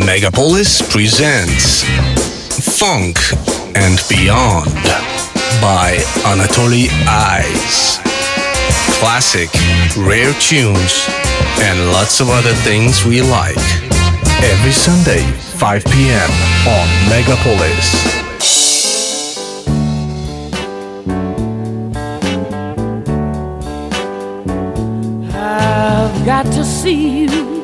Megapolis presents Funk and Beyond by Anatoly Ice. Classic, rare tunes, and lots of other things we like. Every Sunday, 5 p.m. on Megapolis. I've got to see you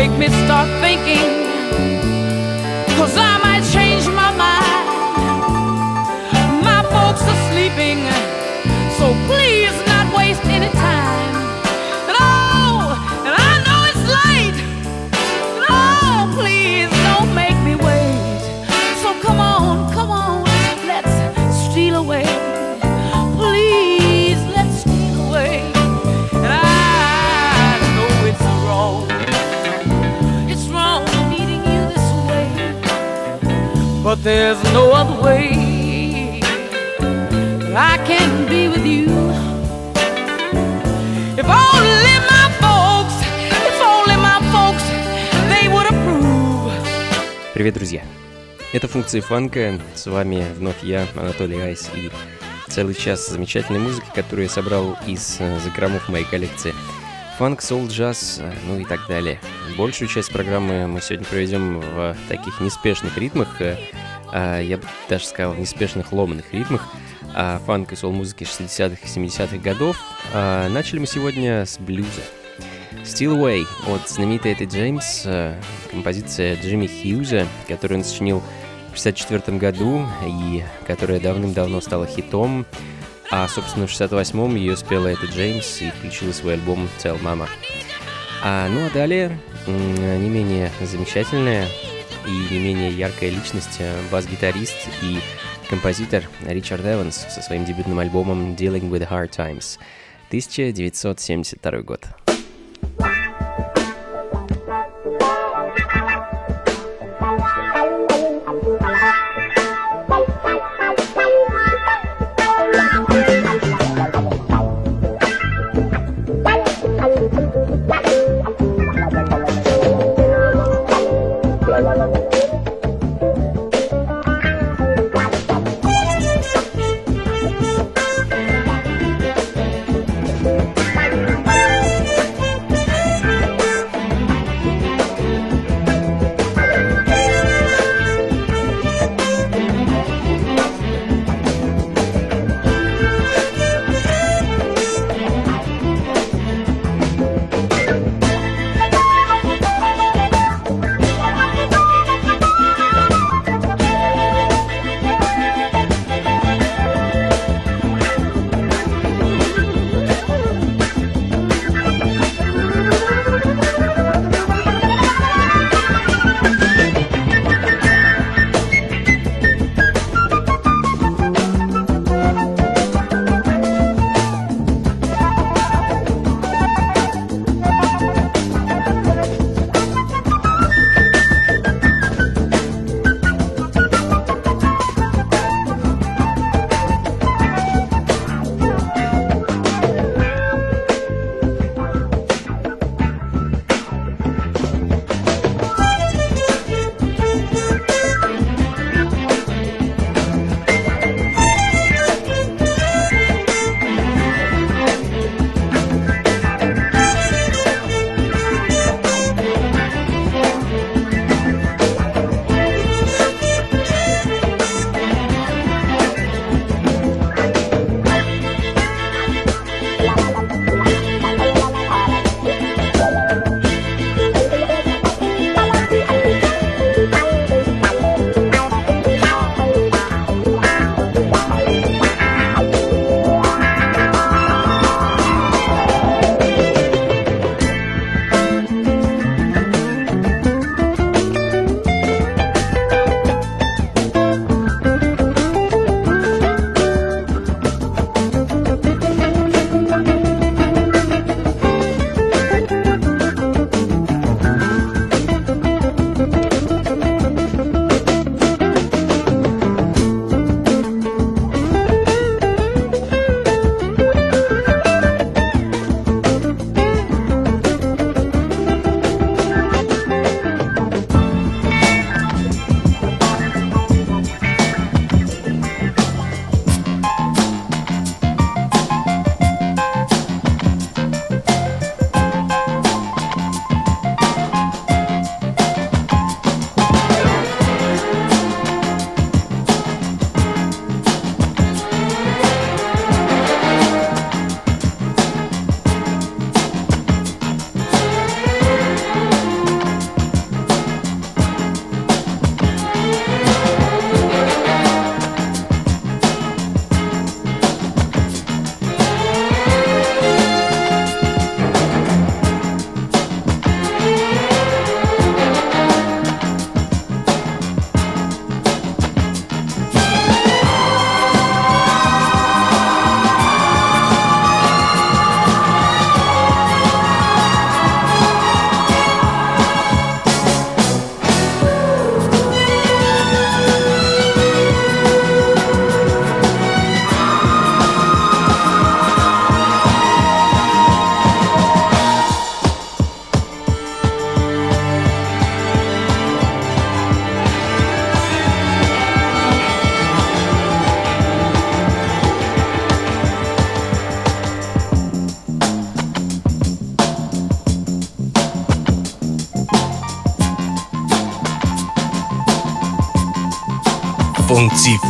make me start thinking. There's no other way I can be with you. If only my folks, if only my folks, they would approve. Привет, друзья! Это функции фанка. С вами вновь я, Анатолий Айс, и целый час замечательной музыки, которую я собрал из э, закромов моей коллекции. Фанк, соул, джаз, э, ну и так далее. Большую часть программы мы сегодня проведем в таких неспешных ритмах, э, я бы даже сказал, неспешных ломаных ритмах а, фанк и сол-музыки 60-х и 70-х годов. А, начали мы сегодня с блюза. Still Away от знаменитой Эты Джеймс, композиция Джимми Хьюза, которую он сочинил в 64 году и которая давным-давно стала хитом. А, собственно, в 68-м ее спела Эта Джеймс и включила свой альбом Tell Mama. А, ну а далее не менее замечательная и не менее яркая личность, э, бас-гитарист и композитор Ричард Эванс со своим дебютным альбомом Dealing with Hard Times 1972 год.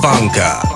放个。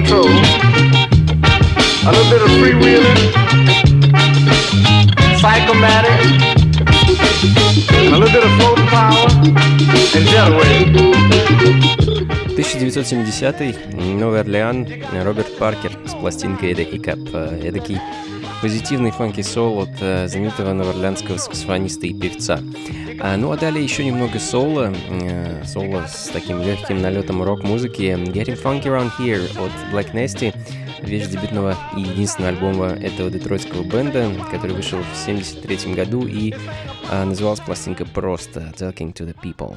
Control. A little bit of freewheeling. Psychomatic. A little bit of floating power. And jetaway. 1970 Новый Орлеан, Роберт Паркер с пластинкой The Hiccup. Эдакий позитивный фанки сол от э, знаменитого новоорлеанского саксофониста и певца. А, ну а далее еще немного соло, э, соло с таким легким налетом рок-музыки. Getting Funky Around Here от Black Nasty, вещь дебютного и единственного альбома этого детройтского бенда, который вышел в 1973 году и э, называлась пластинка просто Talking to the People.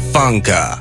Funka.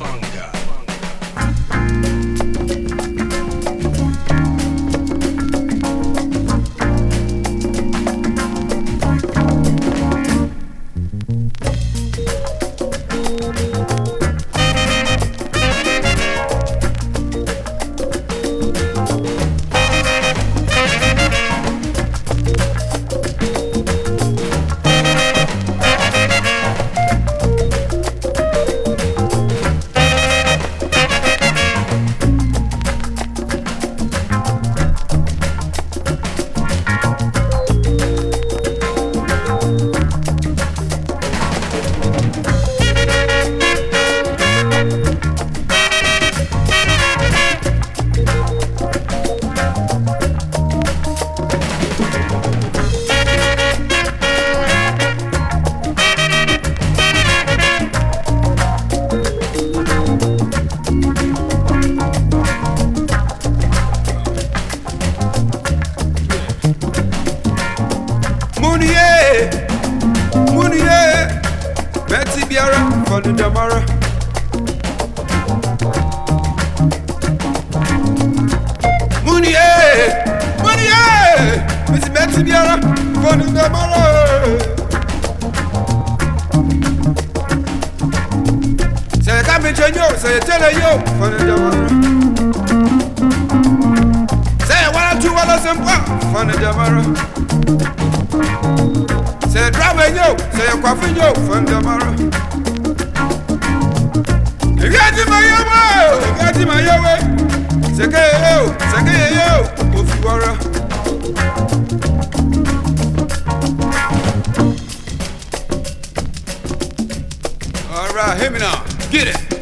Funky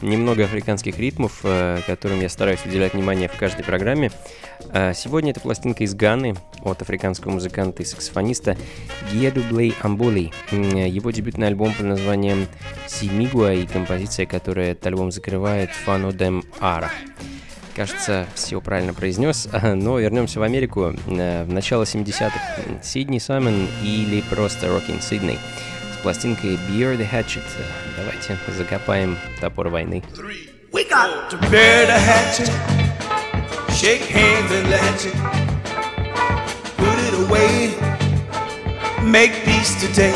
funka. африканских ритмов, э, которым я стараюсь уделять внимание в каждой программе. Э, сегодня это пластинка из Ганы от африканского музыканта и саксофониста Гиедублей Амболи. Его дебютный альбом под названием Симигуа и композиция, которая этот альбом закрывает Фано Дем Ара. Кажется, все правильно произнес, но вернемся в Америку э, в начало 70-х. Сидни Саймон или просто Сидней с пластинкой Bury the Hatchet. Давайте закопаем топор войны. We got to bear the hatchet, shake hands and latch it, put it away, make peace today.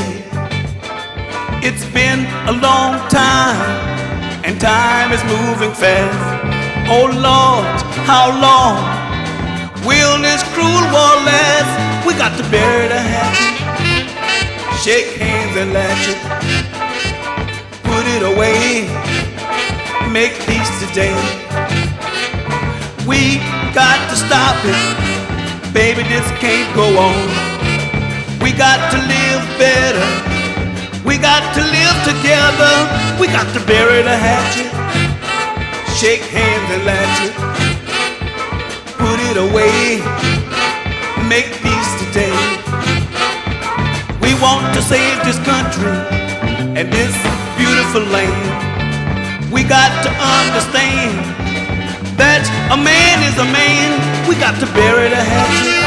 It's been a long time, and time is moving fast. Oh Lord, how long will this cruel war last? We got to bear the hatchet shake hands and latch it, put it away, make peace today. We got to stop it, baby, this can't go on. We got to live better, we got to live together, we got to bury the hatchet, shake hands and latch it, put it away, make peace want to save this country and this beautiful land. We got to understand that a man is a man. We got to bury the hatchet,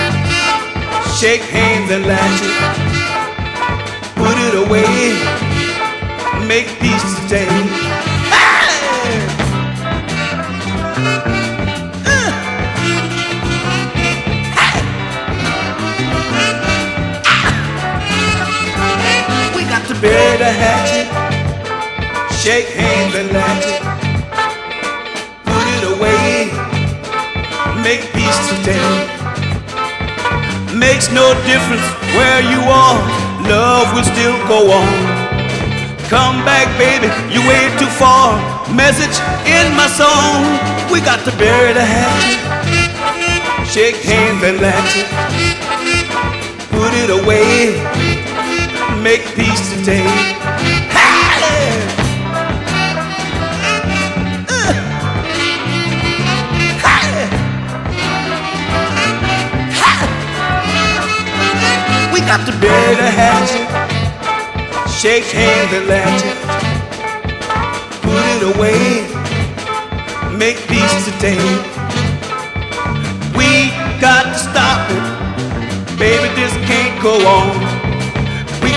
shake hands and latch it, put it away, make peace today. Bury the hatchet, shake hands and latch it, put it away, make peace today. Makes no difference where you are, love will still go on. Come back, baby, you way too far. Message in my song, we got to bury the hatchet, shake hands and latch it, put it away make peace today. We got to bury the hatchet, shake hands and latch it, put it away, make peace today. We got to stop it, baby, this can't go on.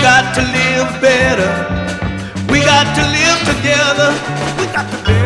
We got to live better. We got to live together. We got to live.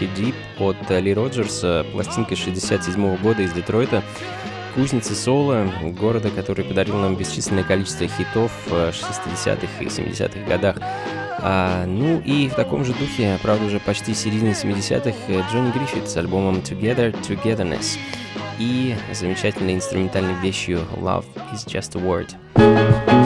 You Deep от Ли Роджерса, пластинка 67 года из Детройта, кузницы соло, города, который подарил нам бесчисленное количество хитов в 60-х и 70-х годах. А, ну и в таком же духе, правда уже почти середины 70-х, Джонни Гриффит с альбомом Together Togetherness и замечательной инструментальной вещью Love is just a word.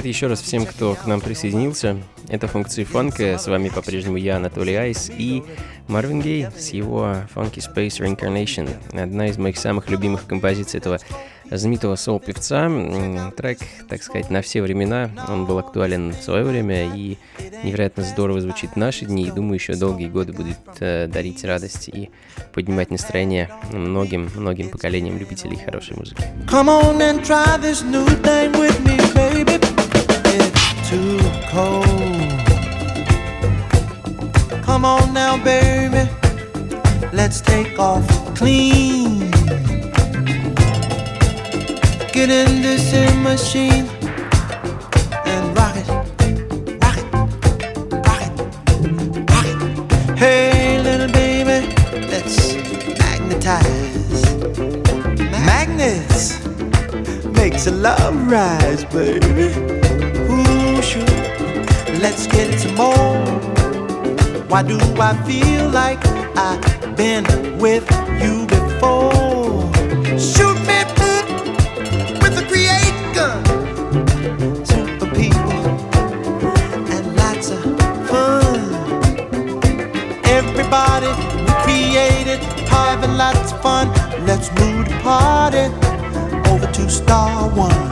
Привет еще раз всем, кто к нам присоединился. Это функции фанка. С вами по-прежнему я, Анатолий Айс, и Марвин Гей с его Funky Space Reincarnation. Одна из моих самых любимых композиций этого знаменитого соул-певца. Трек, так сказать, на все времена. Он был актуален в свое время и невероятно здорово звучит в наши дни. И думаю, еще долгие годы будет э, дарить радость и поднимать настроение многим-многим поколениям любителей хорошей музыки. Come on and try this new thing with me, baby. Too cold. Come on now, baby. Let's take off clean. Get in this in machine and rock it, rock it, rock it, rock it. Hey, little baby, let's magnetize. Magnets makes a love rise, baby. Ooh. Let's get some more. Why do I feel like I've been with you before? Shoot me with a create gun. Super people and lots of fun. Everybody we created having lots of fun. Let's move the party over to Star One.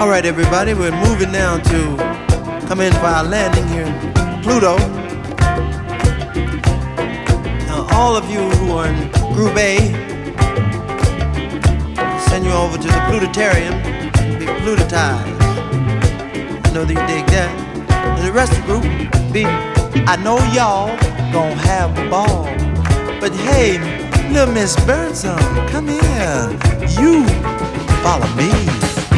All right, everybody, we're moving now to come in for our landing here Pluto. Now, all of you who are in Group A, send you over to the Plutotarium and be plutotized. I know that you dig that. And the rest of the group, be, I know y'all gonna have a ball. But hey, little Miss Birdsong, come here. You follow me.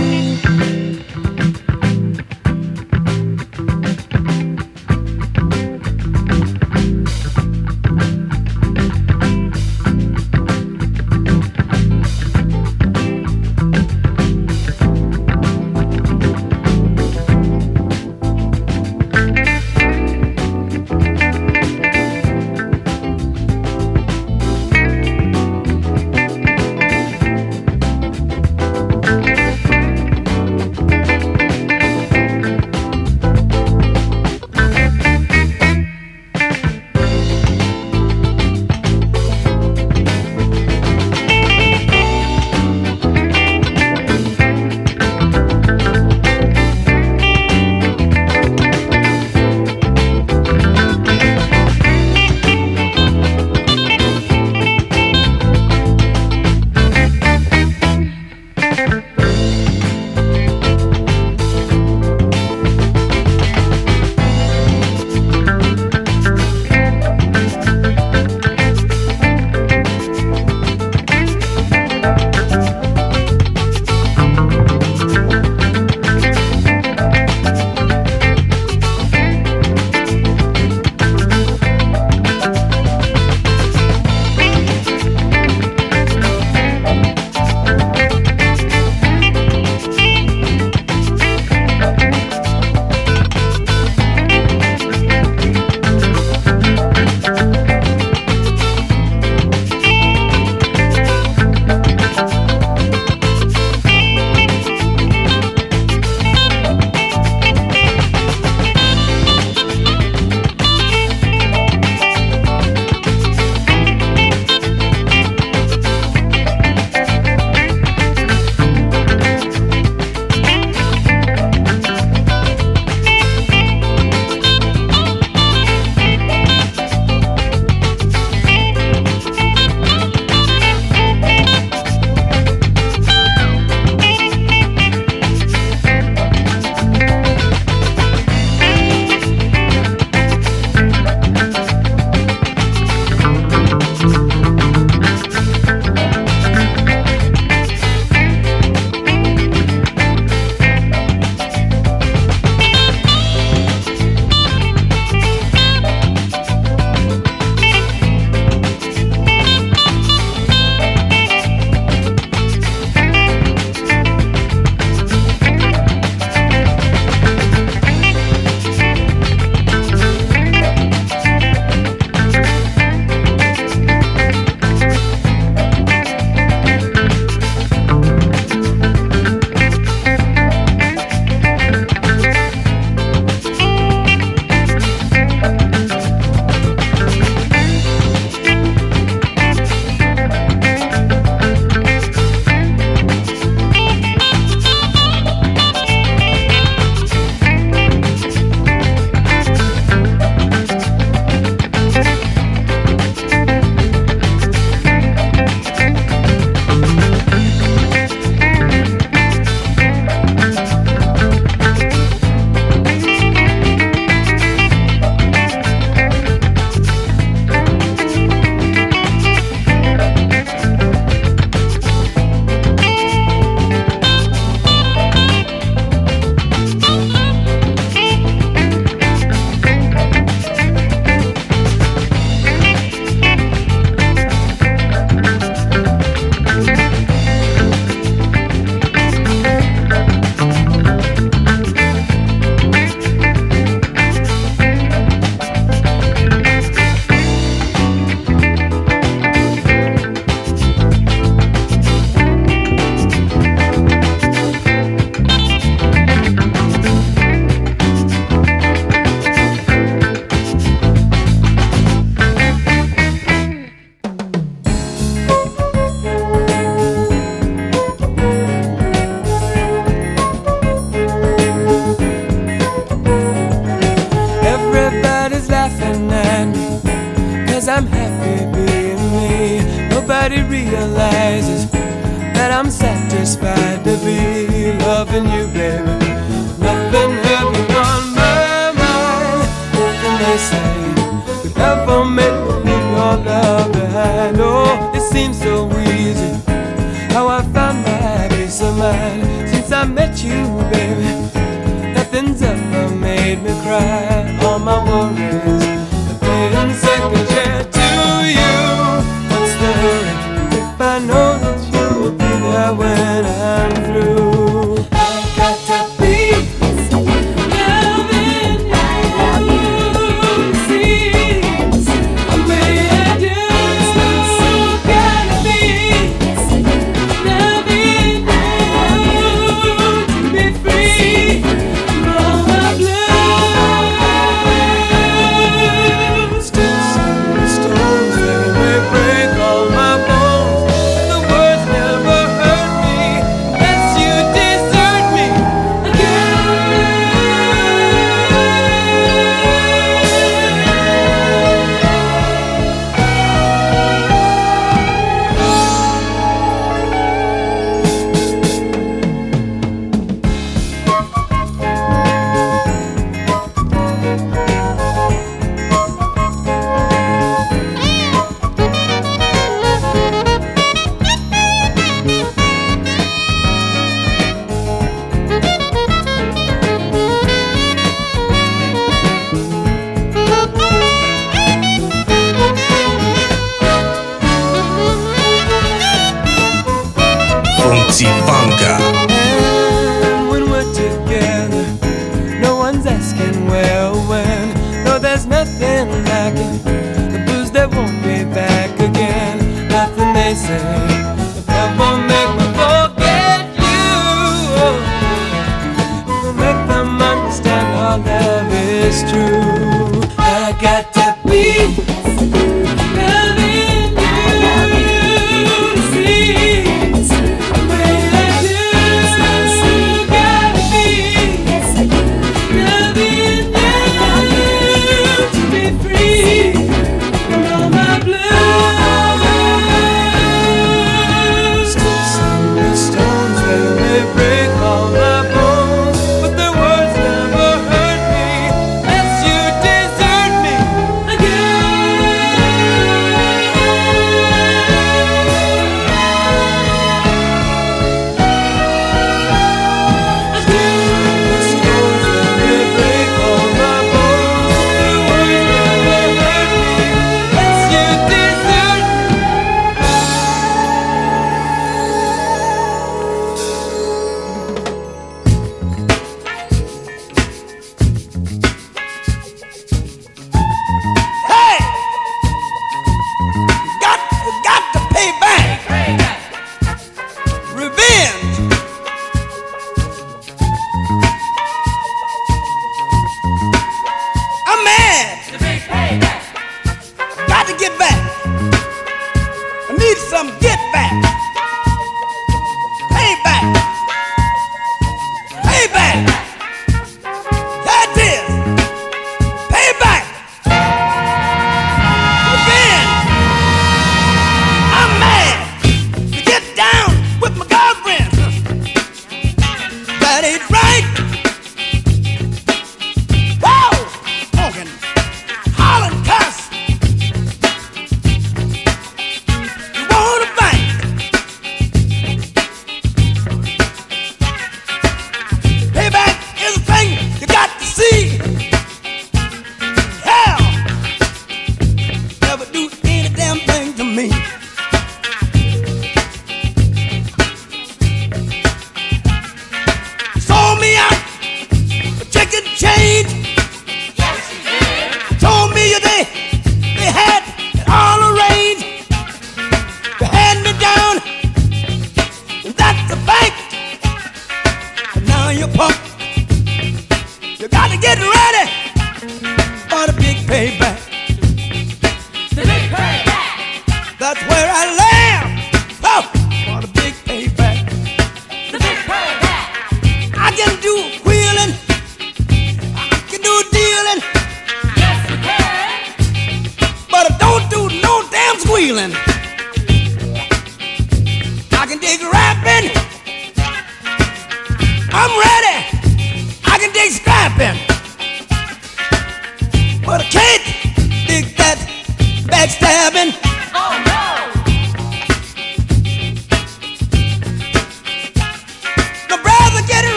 feeling.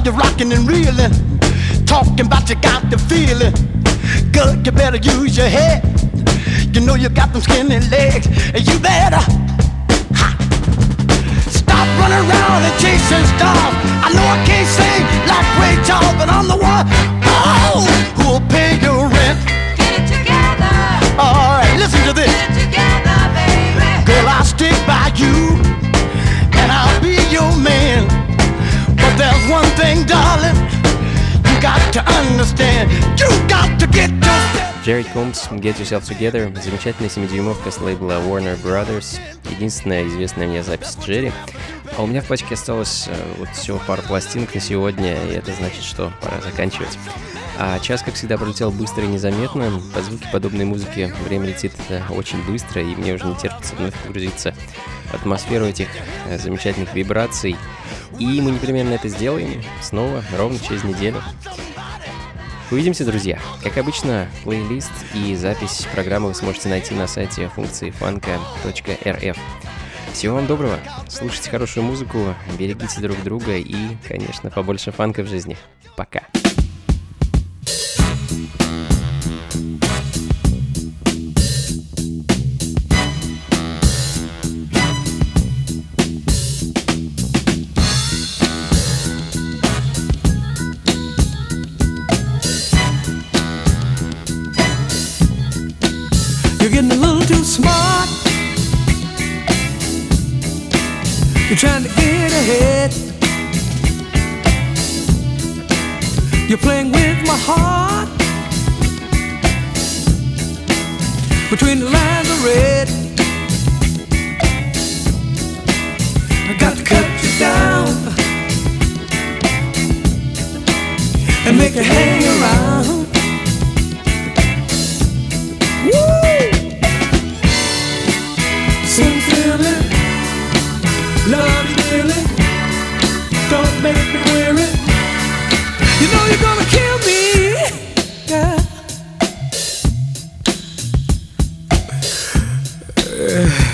Saw you rocking and reeling, talking about you got the feeling. Good, you better use your head. You know you got them skinny legs, and you better ha. stop running around and chasing stars. I know I can't sing like Ray Charles, but I'm the one oh, who'll pay your rent. Get it together, All right, listen to this. Джерри Комс, Get Yourself Together, замечательная 7-дюймовка с лейбла Warner Brothers, единственная известная мне запись Джерри. А у меня в пачке осталось э, вот всего пару пластинок на сегодня, и это значит, что пора заканчивать. А час, как всегда, пролетел быстро и незаметно. Под звуки подобной музыки время летит э, очень быстро, и мне уже не терпится вновь погрузиться в атмосферу этих э, замечательных вибраций. И мы непременно это сделаем снова ровно через неделю. Увидимся, друзья. Как обычно, плейлист и запись программы вы сможете найти на сайте функции фанка.рф. Всего вам доброго, слушайте хорошую музыку, берегите друг друга и, конечно, побольше фанка в жизни. Пока. You're trying to get ahead. You're playing with my heart. Between the lines of red. I got to cut you down and make you hang around. Love you dearly. Don't make me weary. You know you're gonna kill me. Woo!